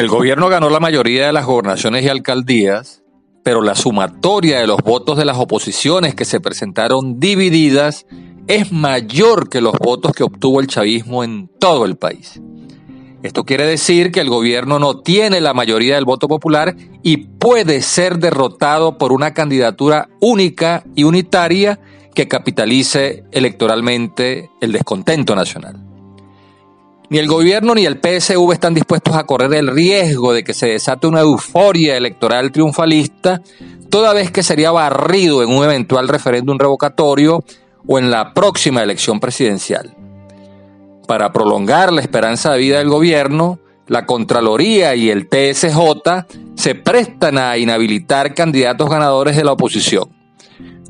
El gobierno ganó la mayoría de las gobernaciones y alcaldías, pero la sumatoria de los votos de las oposiciones que se presentaron divididas es mayor que los votos que obtuvo el chavismo en todo el país. Esto quiere decir que el gobierno no tiene la mayoría del voto popular y puede ser derrotado por una candidatura única y unitaria que capitalice electoralmente el descontento nacional. Ni el gobierno ni el PSV están dispuestos a correr el riesgo de que se desate una euforia electoral triunfalista, toda vez que sería barrido en un eventual referéndum revocatorio o en la próxima elección presidencial. Para prolongar la esperanza de vida del gobierno, la Contraloría y el TSJ se prestan a inhabilitar candidatos ganadores de la oposición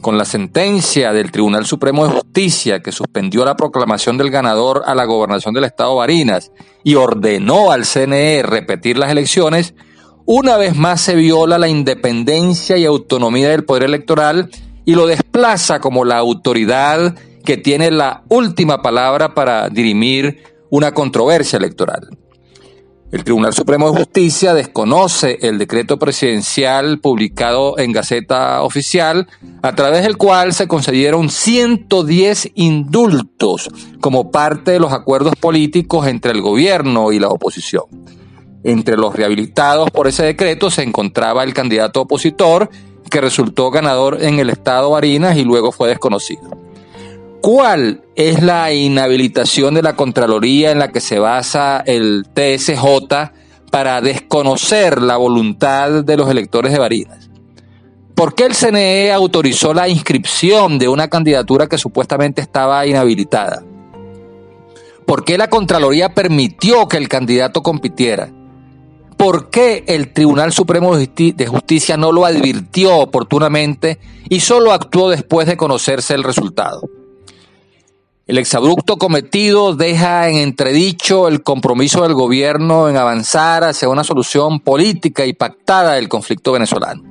con la sentencia del Tribunal Supremo de Justicia que suspendió la proclamación del ganador a la gobernación del estado Barinas y ordenó al CNE repetir las elecciones, una vez más se viola la independencia y autonomía del poder electoral y lo desplaza como la autoridad que tiene la última palabra para dirimir una controversia electoral. El Tribunal Supremo de Justicia desconoce el decreto presidencial publicado en Gaceta Oficial, a través del cual se concedieron 110 indultos como parte de los acuerdos políticos entre el gobierno y la oposición. Entre los rehabilitados por ese decreto se encontraba el candidato opositor, que resultó ganador en el estado Barinas y luego fue desconocido. ¿Cuál es la inhabilitación de la Contraloría en la que se basa el TSJ para desconocer la voluntad de los electores de Barinas? ¿Por qué el CNE autorizó la inscripción de una candidatura que supuestamente estaba inhabilitada? ¿Por qué la Contraloría permitió que el candidato compitiera? ¿Por qué el Tribunal Supremo de Justicia no lo advirtió oportunamente y solo actuó después de conocerse el resultado? El exabrupto cometido deja en entredicho el compromiso del gobierno en avanzar hacia una solución política y pactada del conflicto venezolano.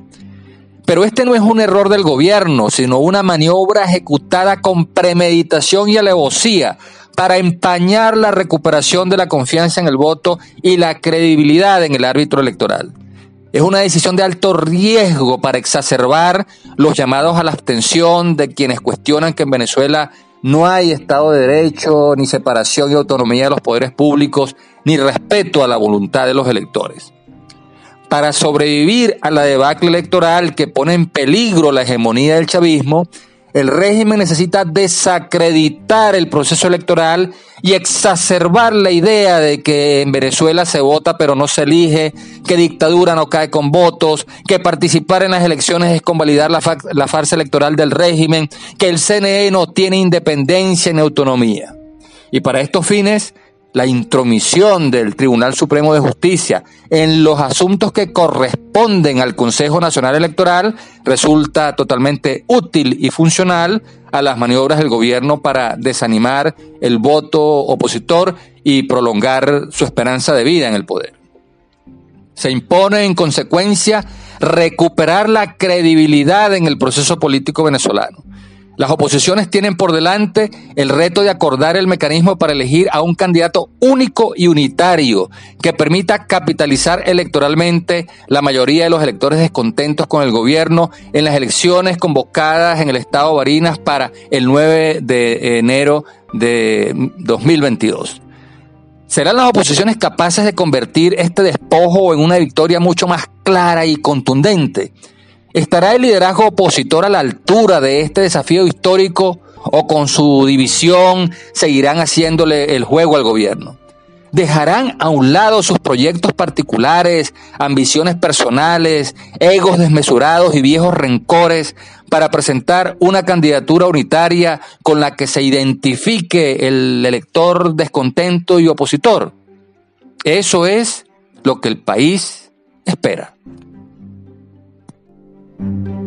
Pero este no es un error del gobierno, sino una maniobra ejecutada con premeditación y alevosía para empañar la recuperación de la confianza en el voto y la credibilidad en el árbitro electoral. Es una decisión de alto riesgo para exacerbar los llamados a la abstención de quienes cuestionan que en Venezuela no hay Estado de Derecho, ni separación y autonomía de los poderes públicos, ni respeto a la voluntad de los electores. Para sobrevivir a la debacle electoral que pone en peligro la hegemonía del chavismo, el régimen necesita desacreditar el proceso electoral y exacerbar la idea de que en Venezuela se vota pero no se elige, que dictadura no cae con votos, que participar en las elecciones es convalidar la, farsa electoral del régimen, que el CNE no tiene independencia ni autonomía. Y para estos fines, la intromisión del Tribunal Supremo de Justicia en los asuntos que corresponden al Consejo Nacional Electoral resulta totalmente útil y funcional a las maniobras del gobierno para desanimar el voto opositor y prolongar su esperanza de vida en el poder. Se impone en consecuencia recuperar la credibilidad en el proceso político venezolano las oposiciones tienen por delante el reto de acordar el mecanismo para elegir a un candidato único y unitario que permita capitalizar electoralmente la mayoría de los electores descontentos con el gobierno en las elecciones convocadas en el estado Barinas para el 9 de enero de 2022. ¿Serán las oposiciones capaces de convertir este despojo en una victoria mucho más clara y contundente? ¿Estará el liderazgo opositor a la altura de este desafío histórico o con su división seguirán haciéndole el juego al gobierno? ¿Dejarán a un lado sus proyectos particulares, ambiciones personales, egos desmesurados y viejos rencores para presentar una candidatura unitaria con la que se identifique el elector descontento y opositor? Eso es lo que el país espera. Thank you.